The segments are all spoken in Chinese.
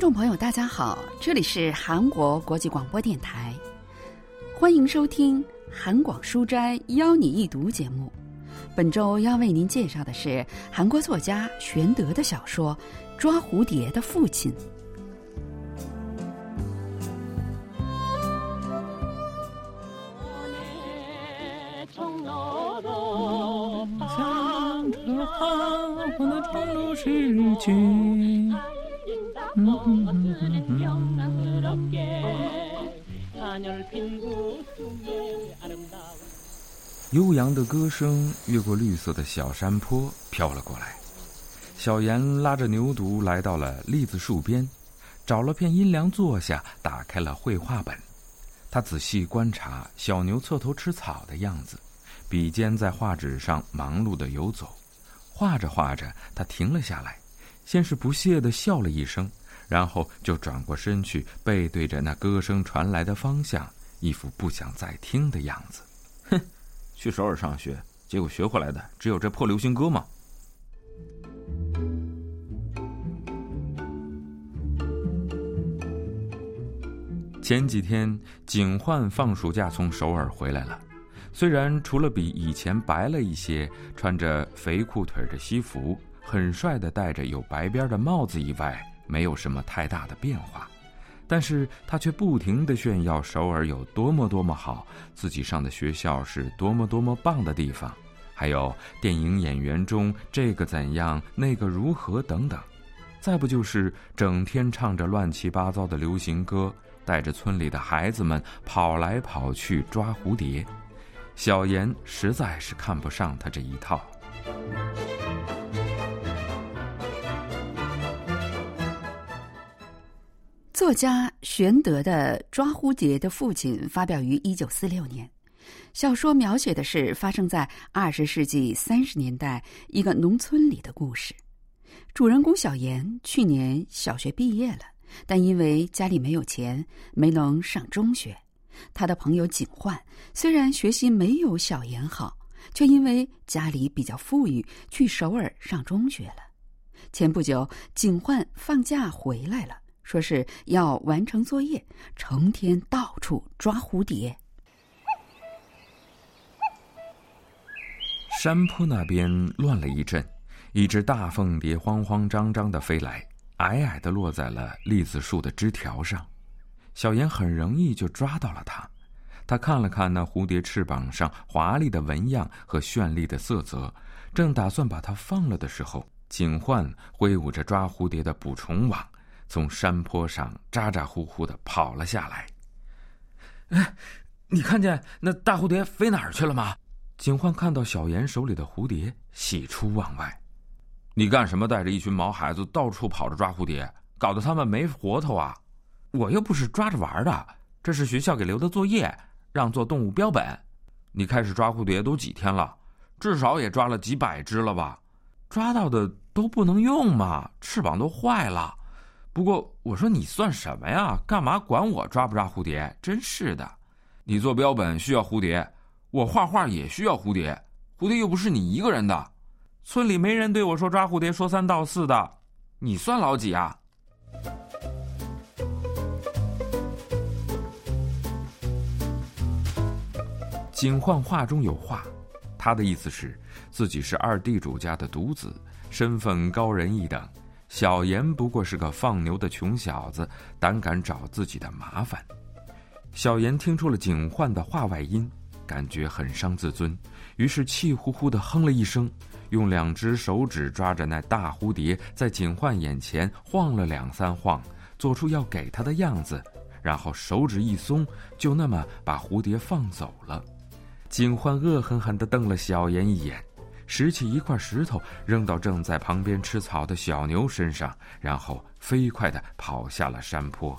听众朋友，大家好，这里是韩国国际广播电台，欢迎收听《韩广书斋邀你一读》节目。本周要为您介绍的是韩国作家玄德的小说《抓蝴蝶的父亲》。悠扬的歌声越过绿色的小山坡飘了过来。小妍拉着牛犊来到了栗子树边，找了片阴凉坐下，打开了绘画本。他仔细观察小牛侧头吃草的样子，笔尖在画纸上忙碌地游走。画着画着，他停了下来，先是不屑地笑了一声，然后就转过身去，背对着那歌声传来的方向，一副不想再听的样子。去首尔上学，结果学回来的只有这破流行歌吗？前几天，景焕放暑假从首尔回来了。虽然除了比以前白了一些，穿着肥裤腿的西服，很帅的戴着有白边的帽子以外，没有什么太大的变化。但是他却不停的炫耀首尔有多么多么好，自己上的学校是多么多么棒的地方，还有电影演员中这个怎样，那个如何等等。再不就是整天唱着乱七八糟的流行歌，带着村里的孩子们跑来跑去抓蝴蝶。小妍实在是看不上他这一套。作家玄德的《抓蝴蝶的父亲》发表于一九四六年。小说描写的是发生在二十世纪三十年代一个农村里的故事。主人公小妍去年小学毕业了，但因为家里没有钱，没能上中学。他的朋友景焕虽然学习没有小妍好，却因为家里比较富裕，去首尔上中学了。前不久，景焕放假回来了，说是要完成作业，成天到处抓蝴蝶。山坡那边乱了一阵，一只大凤蝶慌慌张张的飞来，矮矮的落在了栗子树的枝条上。小妍很容易就抓到了它，他看了看那蝴蝶翅膀上华丽的纹样和绚丽的色泽，正打算把它放了的时候，景焕挥舞着抓蝴蝶的捕虫网，从山坡上咋咋呼呼的跑了下来。哎，你看见那大蝴蝶飞哪儿去了吗？警焕看到小妍手里的蝴蝶，喜出望外。你干什么带着一群毛孩子到处跑着抓蝴蝶，搞得他们没活头啊？我又不是抓着玩的，这是学校给留的作业，让做动物标本。你开始抓蝴蝶都几天了？至少也抓了几百只了吧？抓到的都不能用嘛，翅膀都坏了。不过我说你算什么呀？干嘛管我抓不抓蝴蝶？真是的！你做标本需要蝴蝶，我画画也需要蝴蝶。蝴蝶又不是你一个人的，村里没人对我说抓蝴蝶说三道四的。你算老几啊？景焕话中有话，他的意思是自己是二地主家的独子，身份高人一等。小妍不过是个放牛的穷小子，胆敢找自己的麻烦。小妍听出了景焕的话外音，感觉很伤自尊，于是气呼呼地哼了一声，用两只手指抓着那大蝴蝶，在景焕眼前晃了两三晃，做出要给他的样子，然后手指一松，就那么把蝴蝶放走了。景焕恶狠狠地瞪了小妍一眼，拾起一块石头扔到正在旁边吃草的小牛身上，然后飞快地跑下了山坡。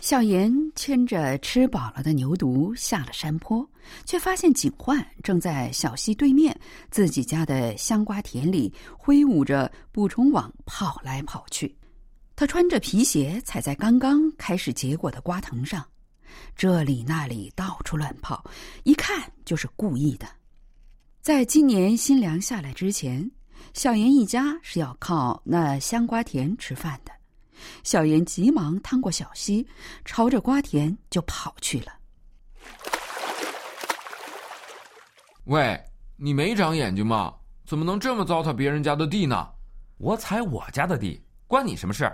小妍牵着吃饱了的牛犊下了山坡，却发现警焕正在小溪对面自己家的香瓜田里挥舞着捕虫网跑来跑去。他穿着皮鞋踩在刚刚开始结果的瓜藤上，这里那里到处乱跑，一看就是故意的。在今年新粮下来之前，小妍一家是要靠那香瓜田吃饭的。小妍急忙趟过小溪，朝着瓜田就跑去了。喂，你没长眼睛吗？怎么能这么糟蹋别人家的地呢？我踩我家的地，关你什么事？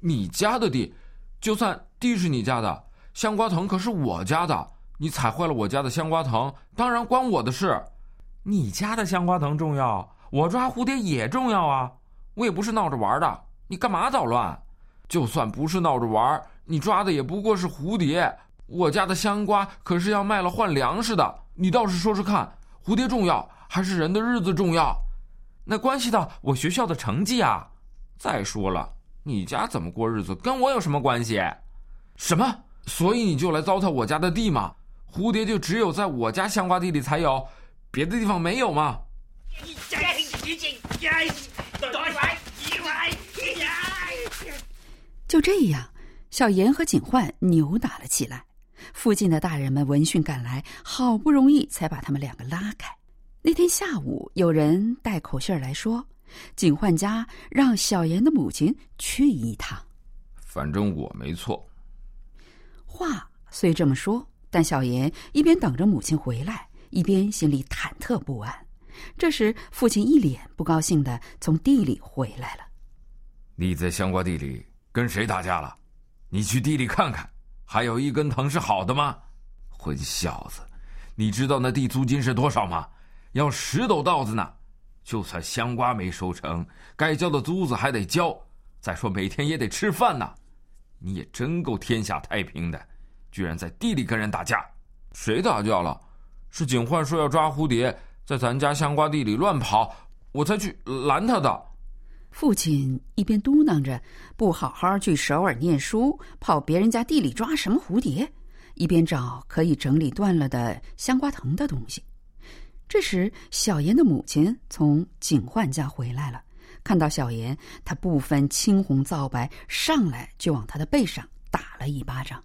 你家的地，就算地是你家的，香瓜藤可是我家的。你踩坏了我家的香瓜藤，当然关我的事。你家的香瓜藤重要，我抓蝴蝶也重要啊！我也不是闹着玩的，你干嘛捣乱？就算不是闹着玩，你抓的也不过是蝴蝶。我家的香瓜可是要卖了换粮食的。你倒是说说看，蝴蝶重要还是人的日子重要？那关系到我学校的成绩啊！再说了，你家怎么过日子跟我有什么关系？什么？所以你就来糟蹋我家的地吗？蝴蝶就只有在我家香瓜地里才有，别的地方没有吗？就这样，小严和警幻扭打了起来。附近的大人们闻讯赶来，好不容易才把他们两个拉开。那天下午，有人带口信来说，警幻家让小严的母亲去一趟。反正我没错。话虽这么说。但小严一边等着母亲回来，一边心里忐忑不安。这时，父亲一脸不高兴的从地里回来了。你在香瓜地里跟谁打架了？你去地里看看，还有一根藤是好的吗？混小子，你知道那地租金是多少吗？要十斗稻子呢。就算香瓜没收成，该交的租子还得交。再说每天也得吃饭呢。你也真够天下太平的。居然在地里跟人打架，谁打架了？是警幻说要抓蝴蝶，在咱家香瓜地里乱跑，我才去拦他的。父亲一边嘟囔着不好好去首尔念书，跑别人家地里抓什么蝴蝶，一边找可以整理断了的香瓜藤的东西。这时，小妍的母亲从警幻家回来了，看到小妍，他不分青红皂白，上来就往他的背上打了一巴掌。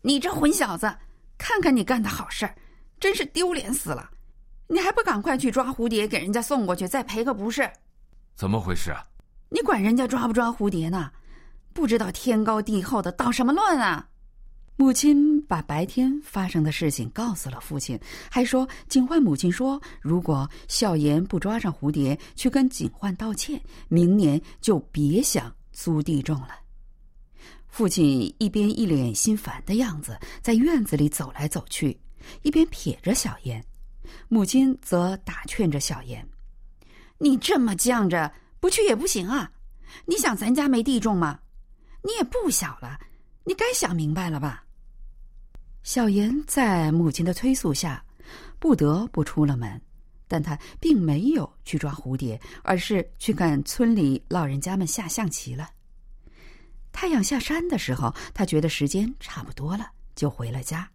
你这混小子，看看你干的好事儿，真是丢脸死了！你还不赶快去抓蝴蝶，给人家送过去，再赔个不是？怎么回事啊？你管人家抓不抓蝴蝶呢？不知道天高地厚的捣什么乱啊！母亲把白天发生的事情告诉了父亲，还说警幻母亲说，如果小妍不抓上蝴蝶，去跟警幻道歉，明年就别想租地种了。父亲一边一脸心烦的样子，在院子里走来走去，一边撇着小妍。母亲则打劝着小妍：“你这么犟着不去也不行啊！你想咱家没地种吗？你也不小了，你该想明白了吧？”小妍在母亲的催促下，不得不出了门，但他并没有去抓蝴蝶，而是去看村里老人家们下象棋了。太阳下山的时候，他觉得时间差不多了，就回了家。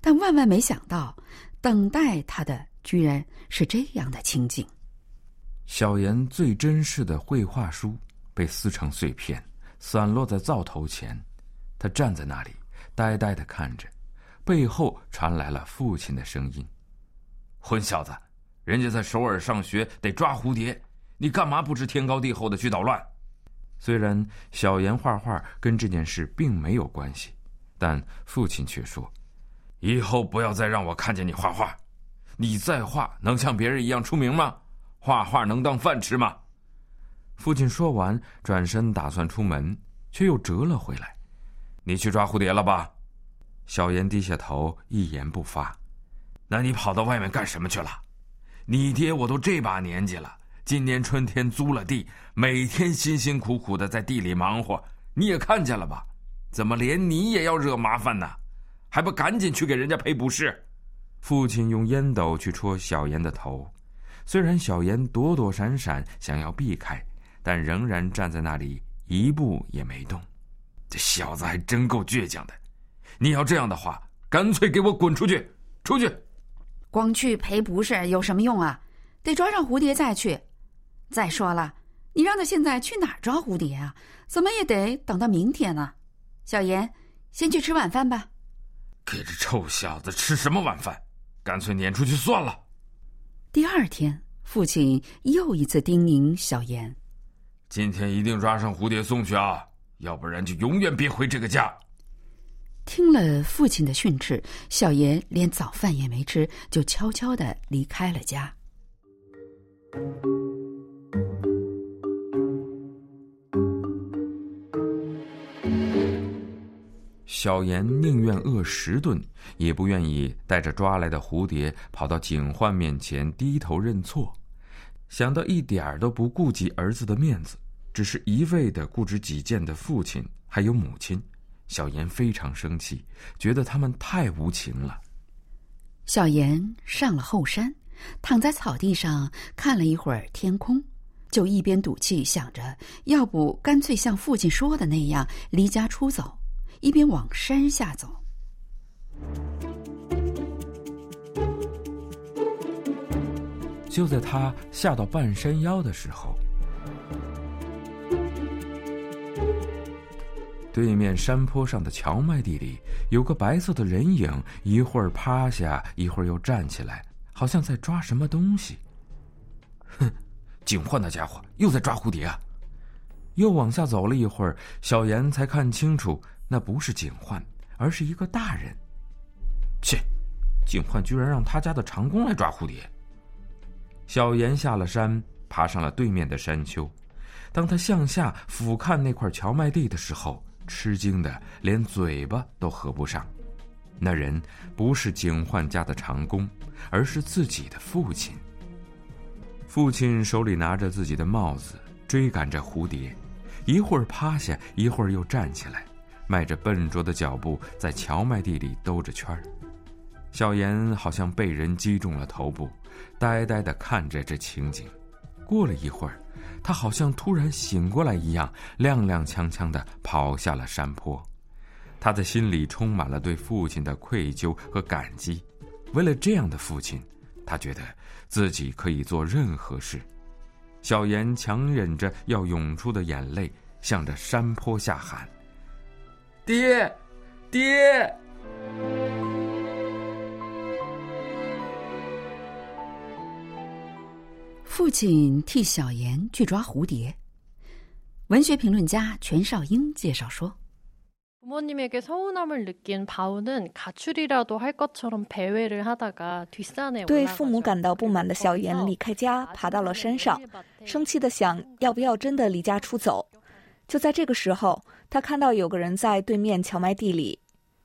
但万万没想到，等待他的居然是这样的情景。小妍最珍视的绘画书被撕成碎片，散落在灶头前。他站在那里，呆呆的看着。背后传来了父亲的声音：“混小子，人家在首尔上学得抓蝴蝶，你干嘛不知天高地厚的去捣乱？”虽然小妍画画跟这件事并没有关系，但父亲却说：“以后不要再让我看见你画画。你再画，能像别人一样出名吗？画画能当饭吃吗？”父亲说完，转身打算出门，却又折了回来。“你去抓蝴蝶了吧？”小妍低下头，一言不发。“那你跑到外面干什么去了？你爹我都这把年纪了。”今年春天租了地，每天辛辛苦苦的在地里忙活，你也看见了吧？怎么连你也要惹麻烦呢？还不赶紧去给人家赔不是？父亲用烟斗去戳小妍的头，虽然小妍躲躲闪闪想要避开，但仍然站在那里一步也没动。这小子还真够倔强的！你要这样的话，干脆给我滚出去！出去！光去赔不是有什么用啊？得抓上蝴蝶再去。再说了，你让他现在去哪儿抓蝴蝶啊？怎么也得等到明天呢。小严，先去吃晚饭吧。给这臭小子吃什么晚饭？干脆撵出去算了。第二天，父亲又一次叮咛小严：“今天一定抓上蝴蝶送去啊，要不然就永远别回这个家。”听了父亲的训斥，小妍连早饭也没吃，就悄悄的离开了家。小妍宁愿饿十顿，也不愿意带着抓来的蝴蝶跑到警幻面前低头认错。想到一点儿都不顾及儿子的面子，只是一味的固执己见的父亲还有母亲，小妍非常生气，觉得他们太无情了。小妍上了后山，躺在草地上看了一会儿天空，就一边赌气想着，要不干脆像父亲说的那样离家出走。一边往山下走，就在他下到半山腰的时候，对面山坡上的荞麦地里有个白色的人影，一会儿趴下，一会儿又站起来，好像在抓什么东西。哼，警幻那家伙又在抓蝴蝶啊！又往下走了一会儿，小妍才看清楚。那不是警幻，而是一个大人。切，警幻居然让他家的长工来抓蝴蝶。小妍下了山，爬上了对面的山丘。当他向下俯瞰那块荞麦地的时候，吃惊的连嘴巴都合不上。那人不是警幻家的长工，而是自己的父亲。父亲手里拿着自己的帽子，追赶着蝴蝶，一会儿趴下，一会儿又站起来。迈着笨拙的脚步，在荞麦地里兜着圈儿。小妍好像被人击中了头部，呆呆的看着这情景。过了一会儿，他好像突然醒过来一样，踉踉跄跄的跑下了山坡。他的心里充满了对父亲的愧疚和感激。为了这样的父亲，他觉得自己可以做任何事。小妍强忍着要涌出的眼泪，向着山坡下喊。爹，爹！父亲替小妍去抓蝴蝶。文学评论家全少英介绍说：“对父母感到不满的小妍离开家，爬到了山上，生气的想要不要真的离家出走。就在这个时候。”他看到有个人在对面荞麦地里，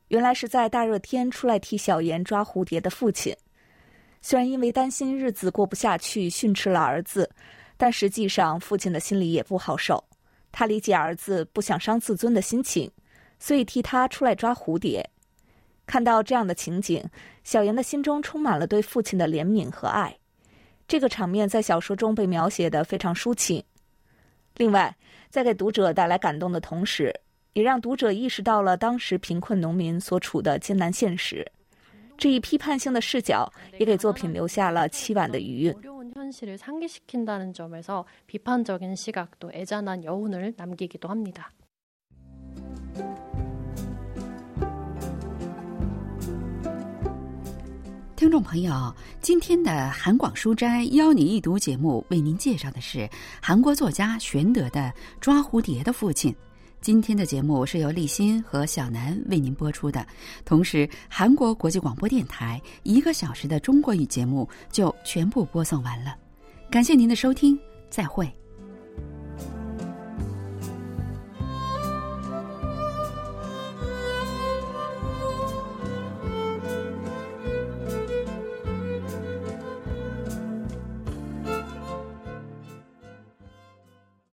原来是在大热天出来替小妍抓蝴蝶的父亲。虽然因为担心日子过不下去训斥了儿子，但实际上父亲的心里也不好受。他理解儿子不想伤自尊的心情，所以替他出来抓蝴蝶。看到这样的情景，小妍的心中充满了对父亲的怜悯和爱。这个场面在小说中被描写的非常抒情。另外。在给读者带来感动的同时，也让读者意识到了当时贫困农民所处的艰难现实。这一批判性的视角，也给作品留下了凄婉的余韵。听众朋友，今天的韩广书斋邀你一读节目，为您介绍的是韩国作家玄德的《抓蝴蝶的父亲》。今天的节目是由立新和小南为您播出的，同时韩国国际广播电台一个小时的中国语节目就全部播送完了。感谢您的收听，再会。